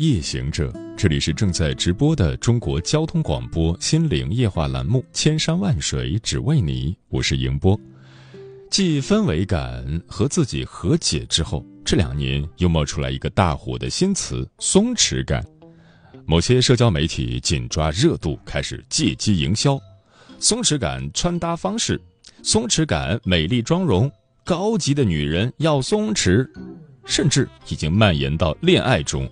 夜行者，这里是正在直播的中国交通广播心灵夜话栏目《千山万水只为你》，我是迎波。继氛围感和自己和解之后，这两年又冒出来一个大火的新词——松弛感。某些社交媒体紧抓热度，开始借机营销松弛感穿搭方式、松弛感美丽妆容、高级的女人要松弛。甚至已经蔓延到恋爱中，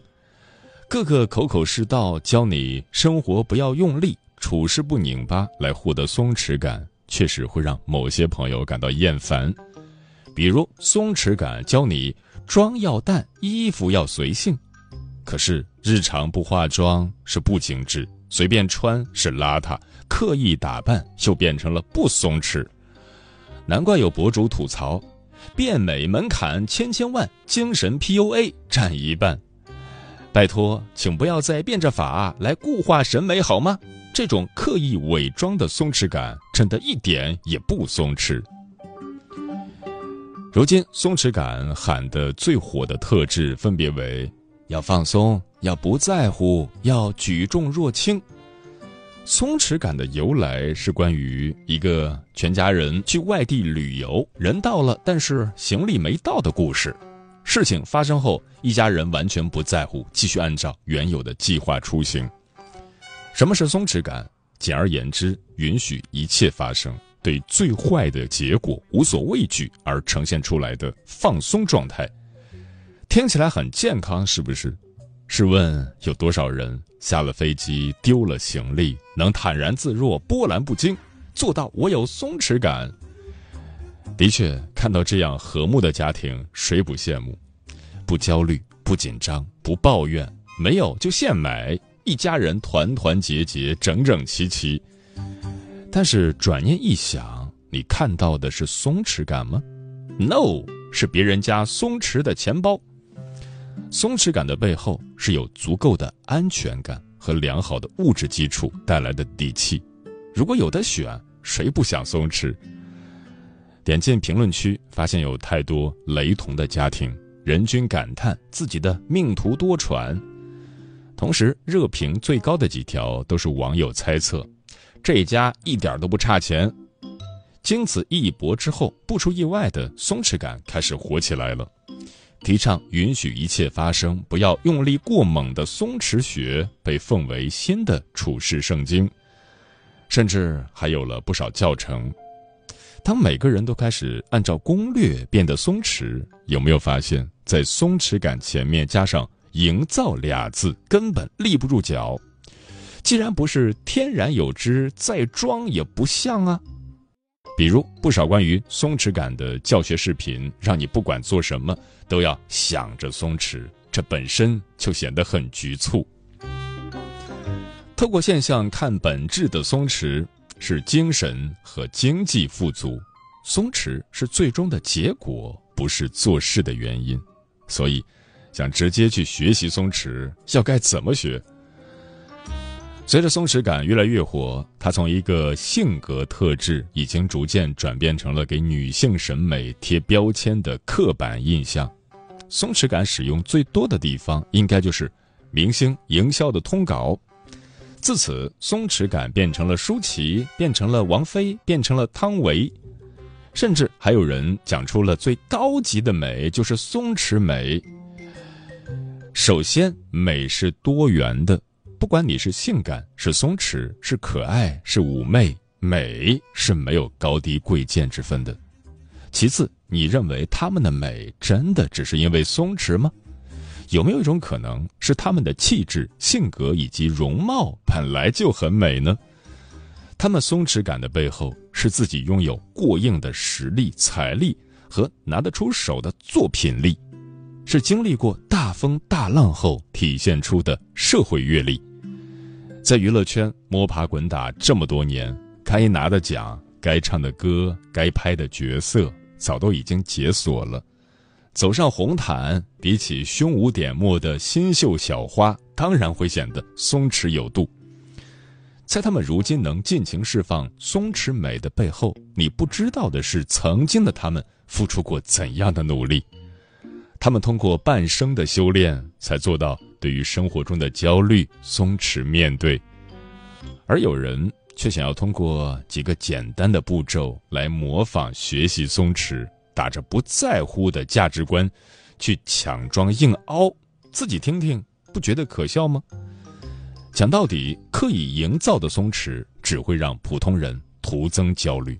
个个口口是道教你生活不要用力，处事不拧巴，来获得松弛感，确实会让某些朋友感到厌烦。比如松弛感教你妆要淡，衣服要随性，可是日常不化妆是不精致，随便穿是邋遢，刻意打扮就变成了不松弛。难怪有博主吐槽。变美门槛千千万，精神 PUA 占一半。拜托，请不要再变着法来固化审美好吗？这种刻意伪装的松弛感，真的一点也不松弛。如今，松弛感喊得最火的特质分别为：要放松，要不在乎，要举重若轻。松弛感的由来是关于一个全家人去外地旅游，人到了，但是行李没到的故事。事情发生后，一家人完全不在乎，继续按照原有的计划出行。什么是松弛感？简而言之，允许一切发生，对最坏的结果无所畏惧而呈现出来的放松状态。听起来很健康，是不是？试问有多少人？下了飞机，丢了行李，能坦然自若、波澜不惊，做到我有松弛感。的确，看到这样和睦的家庭，谁不羡慕？不焦虑，不紧张，不抱怨，没有就现买，一家人团团结结、整整齐齐。但是转念一想，你看到的是松弛感吗？No，是别人家松弛的钱包。松弛感的背后是有足够的安全感和良好的物质基础带来的底气。如果有的选，谁不想松弛？点进评论区，发现有太多雷同的家庭，人均感叹自己的命途多舛。同时，热评最高的几条都是网友猜测：这家一点都不差钱。经此一搏之后，不出意外的松弛感开始火起来了。提倡允许一切发生，不要用力过猛的松弛学被奉为新的处世圣经，甚至还有了不少教程。当每个人都开始按照攻略变得松弛，有没有发现，在松弛感前面加上“营造”俩字，根本立不住脚。既然不是天然有之，再装也不像啊。比如不少关于松弛感的教学视频，让你不管做什么都要想着松弛，这本身就显得很局促。透过现象看本质的松弛是精神和经济富足，松弛是最终的结果，不是做事的原因。所以，想直接去学习松弛，要该怎么学？随着松弛感越来越火，它从一个性格特质，已经逐渐转变成了给女性审美贴标签的刻板印象。松弛感使用最多的地方，应该就是明星营销的通稿。自此，松弛感变成了舒淇，变成了王菲，变成了汤唯，甚至还有人讲出了最高级的美就是松弛美。首先，美是多元的。不管你是性感、是松弛、是可爱、是妩媚，美是没有高低贵贱之分的。其次，你认为他们的美真的只是因为松弛吗？有没有一种可能是他们的气质、性格以及容貌本来就很美呢？他们松弛感的背后是自己拥有过硬的实力、财力和拿得出手的作品力。是经历过大风大浪后体现出的社会阅历。在娱乐圈摸爬滚打这么多年，该拿的奖、该唱的歌、该拍的角色，早都已经解锁了。走上红毯，比起胸无点墨的新秀小花，当然会显得松弛有度。在他们如今能尽情释放松弛美的背后，你不知道的是，曾经的他们付出过怎样的努力。他们通过半生的修炼，才做到对于生活中的焦虑松弛面对。而有人却想要通过几个简单的步骤来模仿学习松弛，打着不在乎的价值观，去强装硬凹，自己听听，不觉得可笑吗？讲到底，刻意营造的松弛只会让普通人徒增焦虑。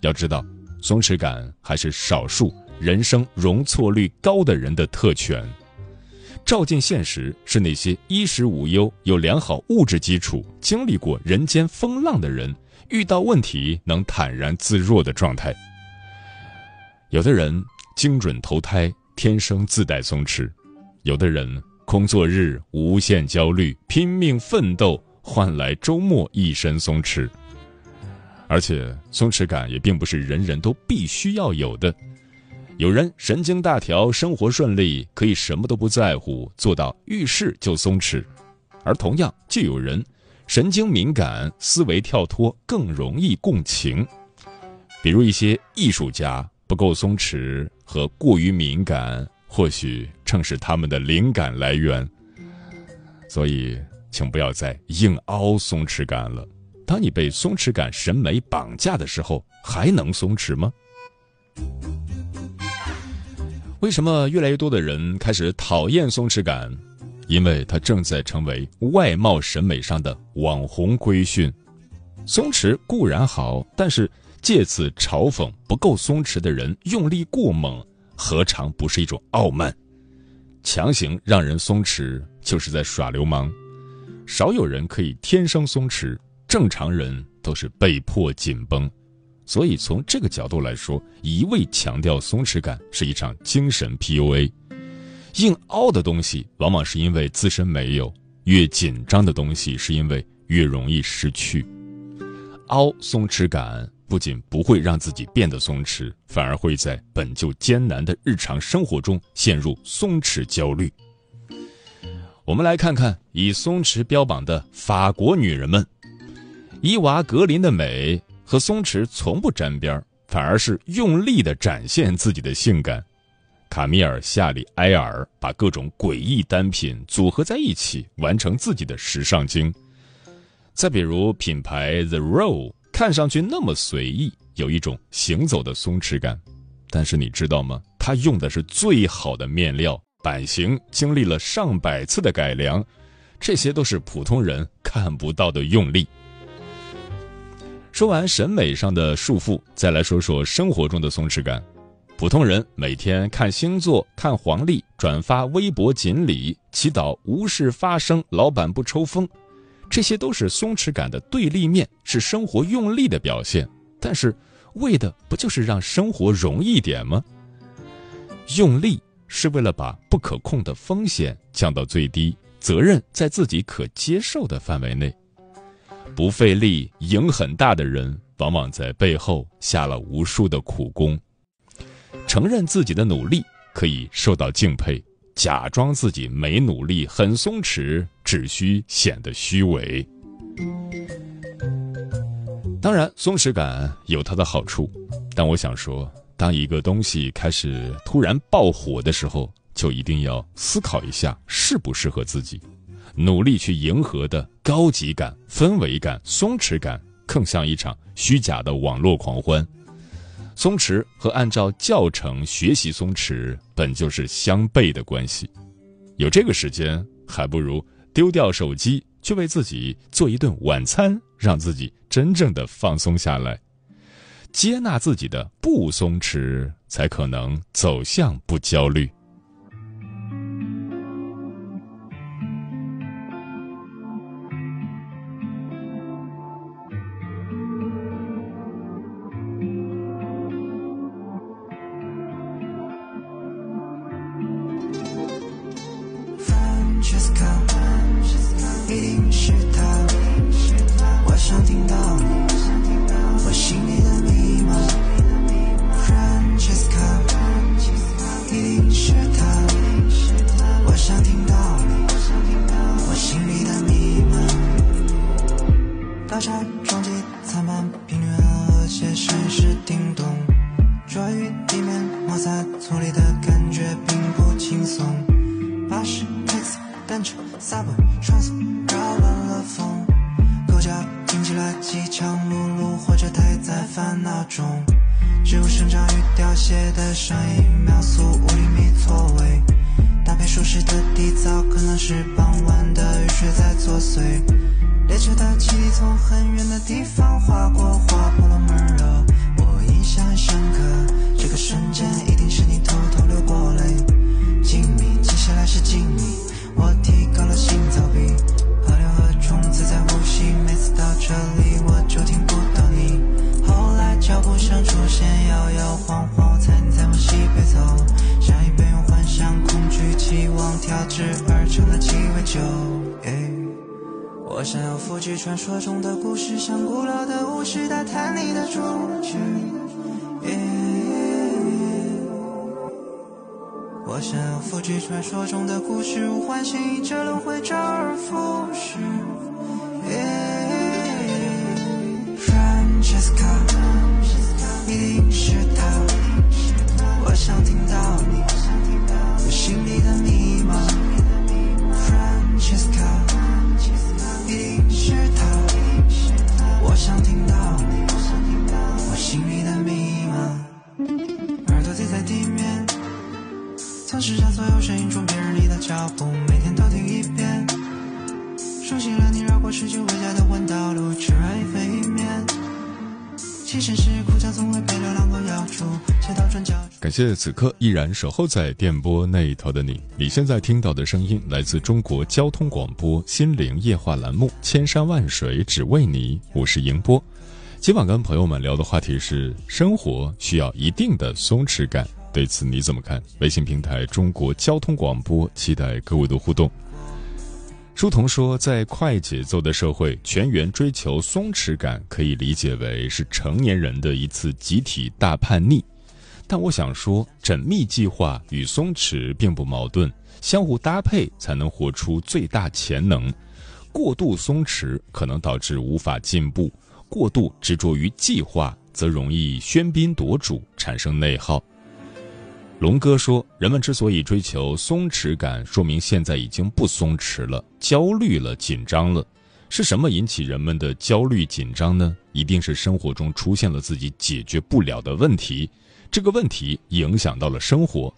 要知道，松弛感还是少数人生容错率高的人的特权。照进现实，是那些衣食无忧、有良好物质基础、经历过人间风浪的人，遇到问题能坦然自若的状态。有的人精准投胎，天生自带松弛；有的人。工作日无限焦虑，拼命奋斗换来周末一身松弛。而且松弛感也并不是人人都必须要有的。有人神经大条，生活顺利，可以什么都不在乎，做到遇事就松弛；而同样，就有人神经敏感，思维跳脱，更容易共情。比如一些艺术家不够松弛和过于敏感。或许正是他们的灵感来源，所以请不要再硬凹松弛感了。当你被松弛感审美绑架的时候，还能松弛吗？为什么越来越多的人开始讨厌松弛感？因为它正在成为外貌审美上的网红规训。松弛固然好，但是借此嘲讽不够松弛的人用力过猛。何尝不是一种傲慢？强行让人松弛，就是在耍流氓。少有人可以天生松弛，正常人都是被迫紧绷。所以从这个角度来说，一味强调松弛感是一场精神 PUA。硬凹的东西，往往是因为自身没有；越紧张的东西，是因为越容易失去。凹松弛感。不仅不会让自己变得松弛，反而会在本就艰难的日常生活中陷入松弛焦虑。我们来看看以松弛标榜的法国女人们，伊娃·格林的美和松弛从不沾边，反而是用力的展现自己的性感。卡米尔·夏里埃尔把各种诡异单品组合在一起，完成自己的时尚经。再比如品牌 The Row。看上去那么随意，有一种行走的松弛感，但是你知道吗？它用的是最好的面料，版型经历了上百次的改良，这些都是普通人看不到的用力。说完审美上的束缚，再来说说生活中的松弛感。普通人每天看星座、看黄历、转发微博锦鲤、祈祷无事发生、老板不抽风。这些都是松弛感的对立面，是生活用力的表现。但是，为的不就是让生活容易点吗？用力是为了把不可控的风险降到最低，责任在自己可接受的范围内。不费力赢很大的人，往往在背后下了无数的苦功。承认自己的努力，可以受到敬佩。假装自己没努力、很松弛，只需显得虚伪。当然，松弛感有它的好处，但我想说，当一个东西开始突然爆火的时候，就一定要思考一下适不适合自己。努力去迎合的高级感、氛围感、松弛感，更像一场虚假的网络狂欢。松弛和按照教程学习松弛本就是相悖的关系，有这个时间，还不如丢掉手机，去为自己做一顿晚餐，让自己真正的放松下来，接纳自己的不松弛，才可能走向不焦虑。一想要复制传说中的故事，唤醒这轮回，周而复始。Francesca，一谢此刻依然守候在电波那一头的你。你现在听到的声音来自中国交通广播心灵夜话栏目《千山万水只为你》，我是迎波。今晚跟朋友们聊的话题是：生活需要一定的松弛感。对此你怎么看？微信平台中国交通广播，期待各位的互动。书童说，在快节奏的社会，全员追求松弛感，可以理解为是成年人的一次集体大叛逆。但我想说，缜密计划与松弛并不矛盾，相互搭配才能活出最大潜能。过度松弛可能导致无法进步，过度执着于计划则容易喧宾夺主，产生内耗。龙哥说：“人们之所以追求松弛感，说明现在已经不松弛了，焦虑了，紧张了。是什么引起人们的焦虑紧张呢？一定是生活中出现了自己解决不了的问题，这个问题影响到了生活。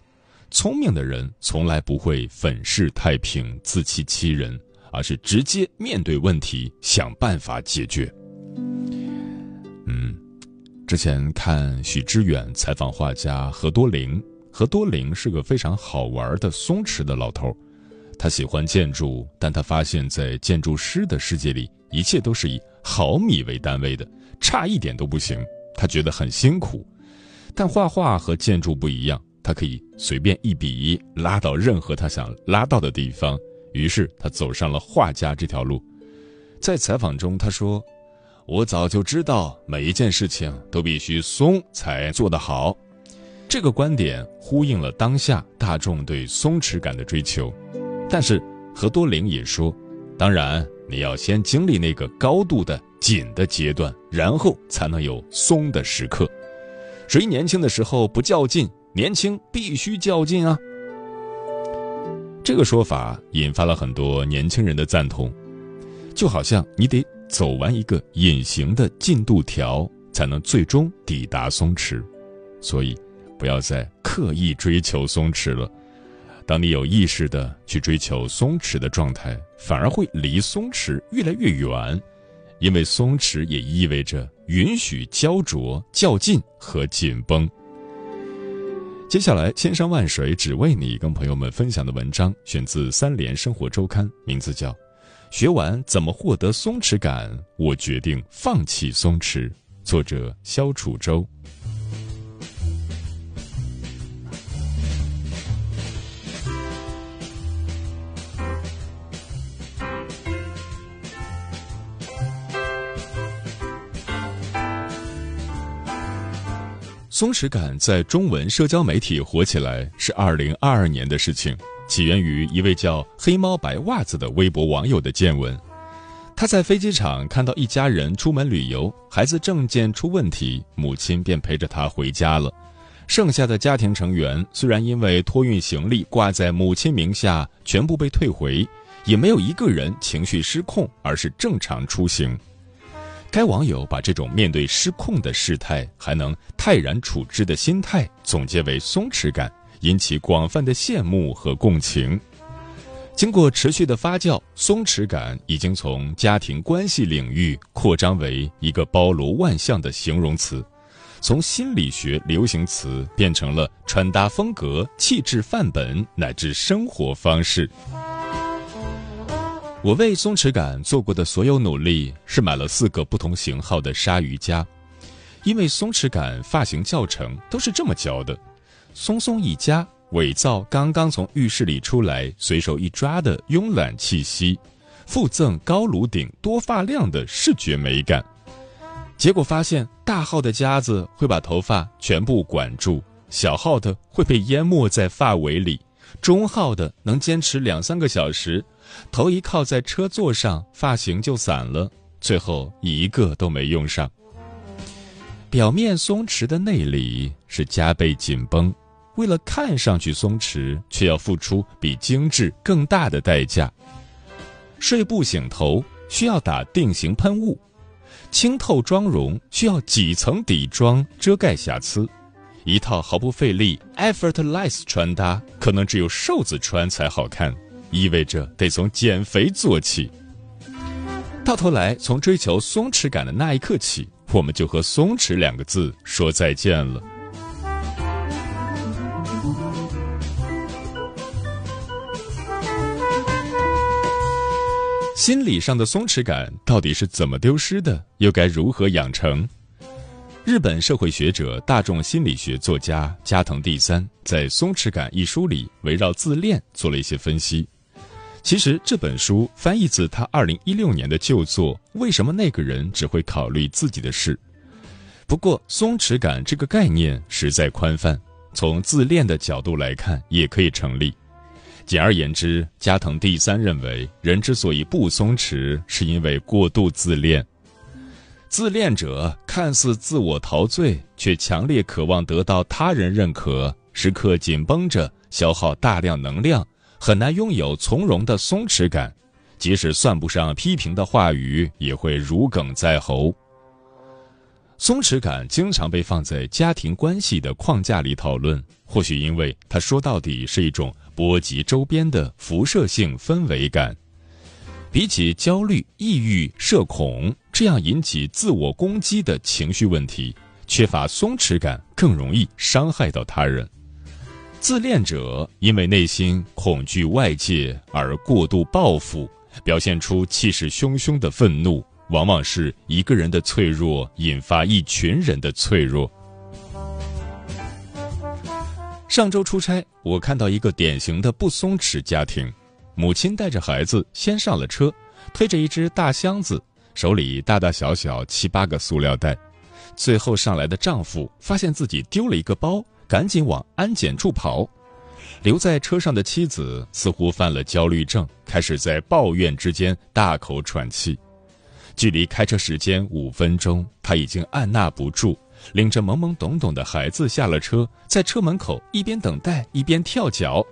聪明的人从来不会粉饰太平、自欺欺人，而是直接面对问题，想办法解决。”嗯，之前看许知远采访画家何多灵。何多灵是个非常好玩的松弛的老头，他喜欢建筑，但他发现，在建筑师的世界里，一切都是以毫米为单位的，差一点都不行。他觉得很辛苦，但画画和建筑不一样，他可以随便一笔拉到任何他想拉到的地方。于是他走上了画家这条路。在采访中，他说：“我早就知道，每一件事情都必须松才做得好。”这个观点呼应了当下大众对松弛感的追求，但是何多灵也说，当然你要先经历那个高度的紧的阶段，然后才能有松的时刻。谁年轻的时候不较劲？年轻必须较劲啊！这个说法引发了很多年轻人的赞同，就好像你得走完一个隐形的进度条，才能最终抵达松弛，所以。不要再刻意追求松弛了。当你有意识的去追求松弛的状态，反而会离松弛越来越远，因为松弛也意味着允许焦灼、较劲和紧绷。接下来，千山万水只为你，跟朋友们分享的文章选自《三联生活周刊》，名字叫《学完怎么获得松弛感，我决定放弃松弛》，作者肖楚洲。松弛感在中文社交媒体火起来是二零二二年的事情，起源于一位叫“黑猫白袜子”的微博网友的见闻。他在飞机场看到一家人出门旅游，孩子证件出问题，母亲便陪着他回家了。剩下的家庭成员虽然因为托运行李挂在母亲名下全部被退回，也没有一个人情绪失控，而是正常出行。该网友把这种面对失控的事态还能泰然处之的心态总结为松弛感，引起广泛的羡慕和共情。经过持续的发酵，松弛感已经从家庭关系领域扩张为一个包罗万象的形容词，从心理学流行词变成了穿搭风格、气质范本乃至生活方式。我为松弛感做过的所有努力是买了四个不同型号的鲨鱼夹，因为松弛感发型教程都是这么教的：松松一夹。伪造刚刚从浴室里出来、随手一抓的慵懒气息，附赠高颅顶、多发量的视觉美感。结果发现，大号的夹子会把头发全部管住，小号的会被淹没在发尾里，中号的能坚持两三个小时，头一靠在车座上，发型就散了，最后一个都没用上。表面松弛的内里是加倍紧绷。为了看上去松弛，却要付出比精致更大的代价。睡不醒头需要打定型喷雾，清透妆容需要几层底妆遮盖瑕疵，一套毫不费力 effortless 穿搭可能只有瘦子穿才好看，意味着得从减肥做起。到头来，从追求松弛感的那一刻起，我们就和“松弛”两个字说再见了。心理上的松弛感到底是怎么丢失的？又该如何养成？日本社会学者、大众心理学作家加藤第三在《松弛感》一书里，围绕自恋做了一些分析。其实这本书翻译自他二零一六年的旧作《为什么那个人只会考虑自己的事》。不过，松弛感这个概念实在宽泛，从自恋的角度来看，也可以成立。简而言之，加藤第三认为，人之所以不松弛，是因为过度自恋。自恋者看似自我陶醉，却强烈渴望得到他人认可，时刻紧绷着，消耗大量能量，很难拥有从容的松弛感。即使算不上批评的话语，也会如鲠在喉。松弛感经常被放在家庭关系的框架里讨论，或许因为它说到底是一种。波及周边的辐射性氛围感，比起焦虑、抑郁、社恐这样引起自我攻击的情绪问题，缺乏松弛感更容易伤害到他人。自恋者因为内心恐惧外界而过度报复，表现出气势汹汹的愤怒，往往是一个人的脆弱引发一群人的脆弱。上周出差，我看到一个典型的不松弛家庭，母亲带着孩子先上了车，推着一只大箱子，手里大大小小七八个塑料袋。最后上来的丈夫发现自己丢了一个包，赶紧往安检处跑。留在车上的妻子似乎犯了焦虑症，开始在抱怨之间大口喘气。距离开车时间五分钟，她已经按捺不住。领着懵懵懂懂的孩子下了车，在车门口一边等待一边跳脚。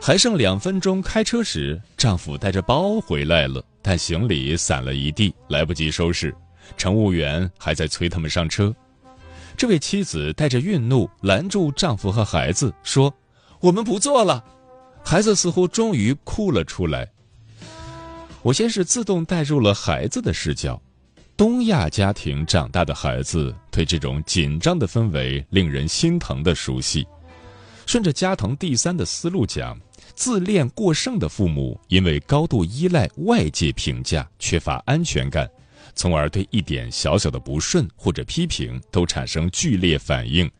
还剩两分钟开车时，丈夫带着包回来了，但行李散了一地，来不及收拾。乘务员还在催他们上车。这位妻子带着愠怒拦住丈夫和孩子，说：“我们不做了。”孩子似乎终于哭了出来。我先是自动带入了孩子的视角。东亚家庭长大的孩子对这种紧张的氛围令人心疼的熟悉。顺着加藤第三的思路讲，自恋过剩的父母因为高度依赖外界评价，缺乏安全感，从而对一点小小的不顺或者批评都产生剧烈反应，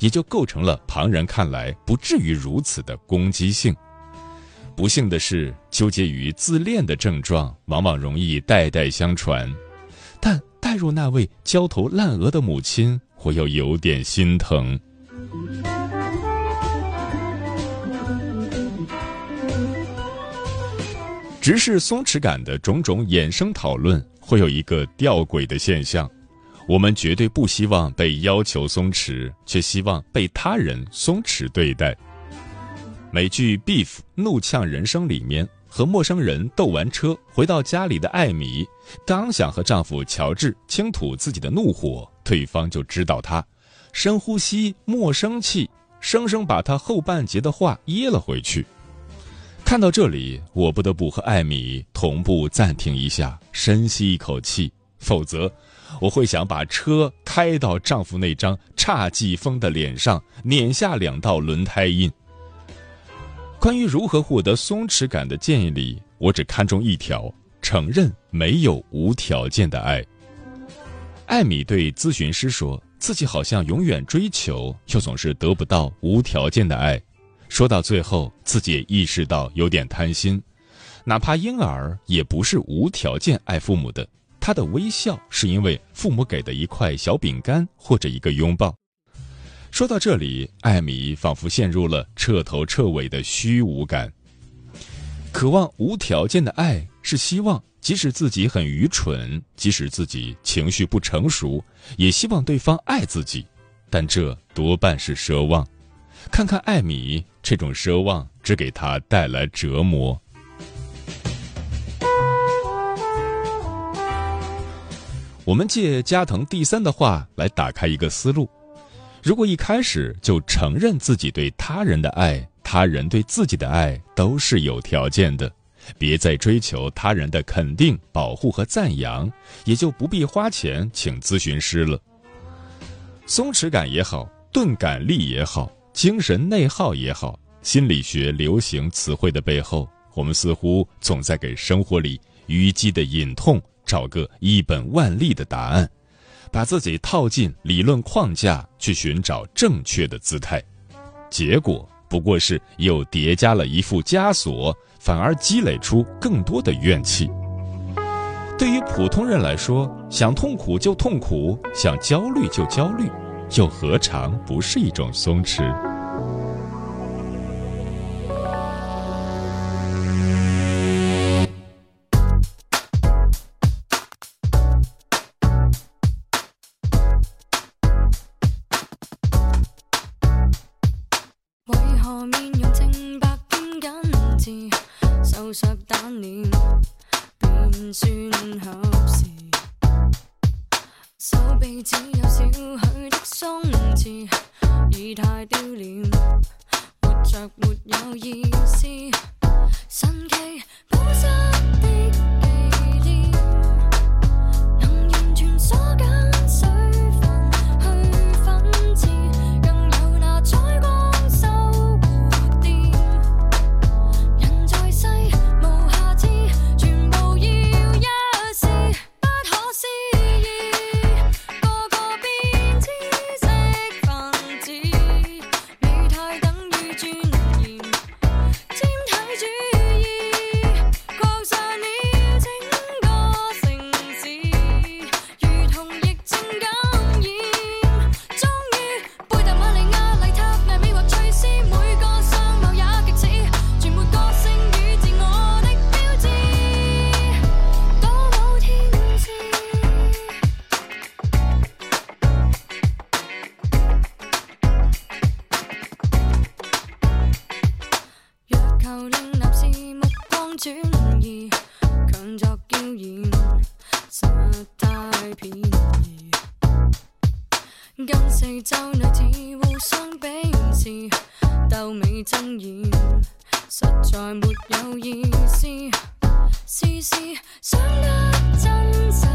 也就构成了旁人看来不至于如此的攻击性。不幸的是，纠结于自恋的症状往往容易代代相传。但带入那位焦头烂额的母亲，我又有点心疼。直视松弛感的种种衍生讨论，会有一个吊诡的现象：我们绝对不希望被要求松弛，却希望被他人松弛对待。美剧《Beef 怒呛人生》里面，和陌生人斗完车回到家里的艾米，刚想和丈夫乔治倾吐自己的怒火，对方就知道她深呼吸，莫生气，生生把她后半截的话噎了回去。看到这里，我不得不和艾米同步暂停一下，深吸一口气，否则我会想把车开到丈夫那张差劲风的脸上，碾下两道轮胎印。关于如何获得松弛感的建议里，我只看中一条：承认没有无条件的爱。艾米对咨询师说自己好像永远追求，又总是得不到无条件的爱。说到最后，自己也意识到有点贪心，哪怕婴儿也不是无条件爱父母的。他的微笑是因为父母给的一块小饼干或者一个拥抱。说到这里，艾米仿佛陷入了彻头彻尾的虚无感。渴望无条件的爱，是希望即使自己很愚蠢，即使自己情绪不成熟，也希望对方爱自己，但这多半是奢望。看看艾米，这种奢望只给他带来折磨。我们借加藤第三的话来打开一个思路：如果一开始就承认自己对他人的爱，他人对自己的爱都是有条件的，别再追求他人的肯定、保护和赞扬，也就不必花钱请咨询师了。松弛感也好，钝感力也好。精神内耗也好，心理学流行词汇的背后，我们似乎总在给生活里淤积的隐痛找个一本万利的答案，把自己套进理论框架去寻找正确的姿态，结果不过是又叠加了一副枷锁，反而积累出更多的怨气。对于普通人来说，想痛苦就痛苦，想焦虑就焦虑。又何尝不是一种松弛？便宜。跟四周女子互相比试，斗美争艳，实在没有意思。事事想得真实